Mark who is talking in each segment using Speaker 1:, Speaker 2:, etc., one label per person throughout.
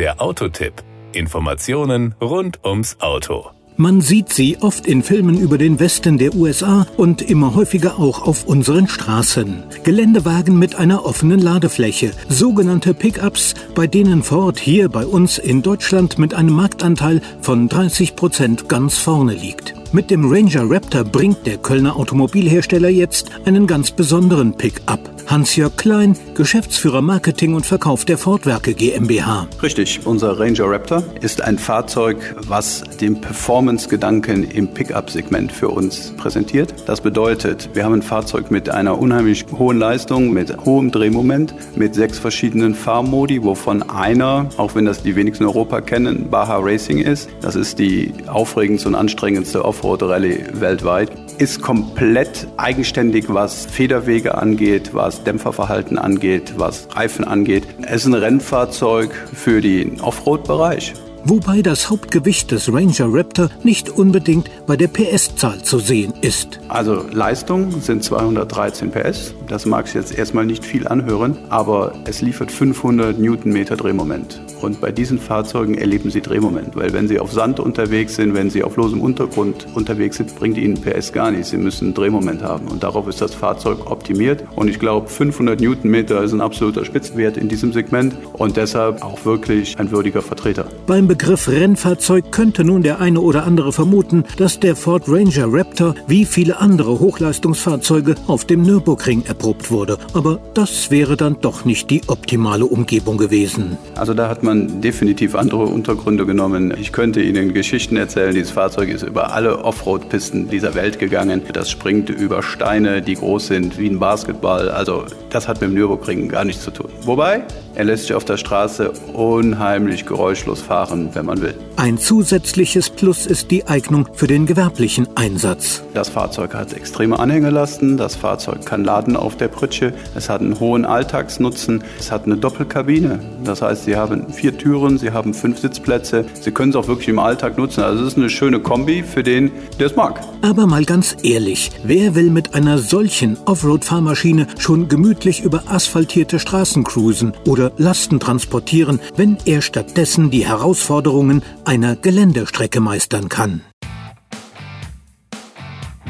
Speaker 1: Der Autotipp. Informationen rund ums Auto.
Speaker 2: Man sieht sie oft in Filmen über den Westen der USA und immer häufiger auch auf unseren Straßen. Geländewagen mit einer offenen Ladefläche, sogenannte Pickups, bei denen Ford hier bei uns in Deutschland mit einem Marktanteil von 30 Prozent ganz vorne liegt. Mit dem Ranger Raptor bringt der Kölner Automobilhersteller jetzt einen ganz besonderen Pickup. Hans-Jörg Klein, Geschäftsführer Marketing und Verkauf der Fordwerke GmbH.
Speaker 3: Richtig, unser Ranger Raptor ist ein Fahrzeug, was den Performance-Gedanken im Pickup-Segment für uns präsentiert. Das bedeutet, wir haben ein Fahrzeug mit einer unheimlich hohen Leistung, mit hohem Drehmoment, mit sechs verschiedenen Fahrmodi, wovon einer, auch wenn das die wenigsten in Europa kennen, Baja Racing ist. Das ist die aufregendste und anstrengendste Offroad-Rallye weltweit. Ist komplett eigenständig, was Federwege angeht, was Dämpferverhalten angeht, was Reifen angeht. Es ist ein Rennfahrzeug für den Offroad-Bereich.
Speaker 2: Wobei das Hauptgewicht des Ranger Raptor nicht unbedingt bei der PS-Zahl zu sehen ist.
Speaker 3: Also Leistung sind 213 PS. Das mag sich jetzt erstmal nicht viel anhören, aber es liefert 500 Newtonmeter Drehmoment. Und bei diesen Fahrzeugen erleben Sie Drehmoment, weil wenn Sie auf Sand unterwegs sind, wenn Sie auf losem Untergrund unterwegs sind, bringt Ihnen PS gar nichts. Sie müssen Drehmoment haben und darauf ist das Fahrzeug optimiert. Und ich glaube, 500 Newtonmeter ist ein absoluter Spitzenwert in diesem Segment und deshalb auch wirklich ein würdiger Vertreter.
Speaker 2: Beim Begriff Rennfahrzeug könnte nun der eine oder andere vermuten, dass der Ford Ranger Raptor wie viele andere Hochleistungsfahrzeuge auf dem Nürburgring erprobt wurde. Aber das wäre dann doch nicht die optimale Umgebung gewesen.
Speaker 3: Also da hat man definitiv andere Untergründe genommen. Ich könnte Ihnen Geschichten erzählen. Dieses Fahrzeug ist über alle Offroad-Pisten dieser Welt gegangen. Das springt über Steine, die groß sind wie ein Basketball. Also das hat mit dem Nürburgring gar nichts zu tun. Wobei, er lässt sich auf der Straße unheimlich geräuschlos fahren, wenn man will.
Speaker 2: Ein zusätzliches Plus ist die Eignung für den gewerblichen Einsatz.
Speaker 3: Das Fahrzeug hat extreme Anhängelasten, das Fahrzeug kann laden auf der Pritsche, es hat einen hohen Alltagsnutzen, es hat eine Doppelkabine. Das heißt, Sie haben vier Türen, Sie haben fünf Sitzplätze, Sie können es auch wirklich im Alltag nutzen. Also es ist eine schöne Kombi für den, der es mag.
Speaker 2: Aber mal ganz ehrlich, wer will mit einer solchen Offroad-Fahrmaschine schon gemütlich über asphaltierte Straßen cruisen oder Lasten transportieren, wenn er stattdessen die Herausforderungen einer Geländestrecke meistern kann?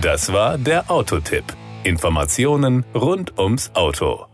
Speaker 1: Das war der Autotipp. Informationen rund ums Auto.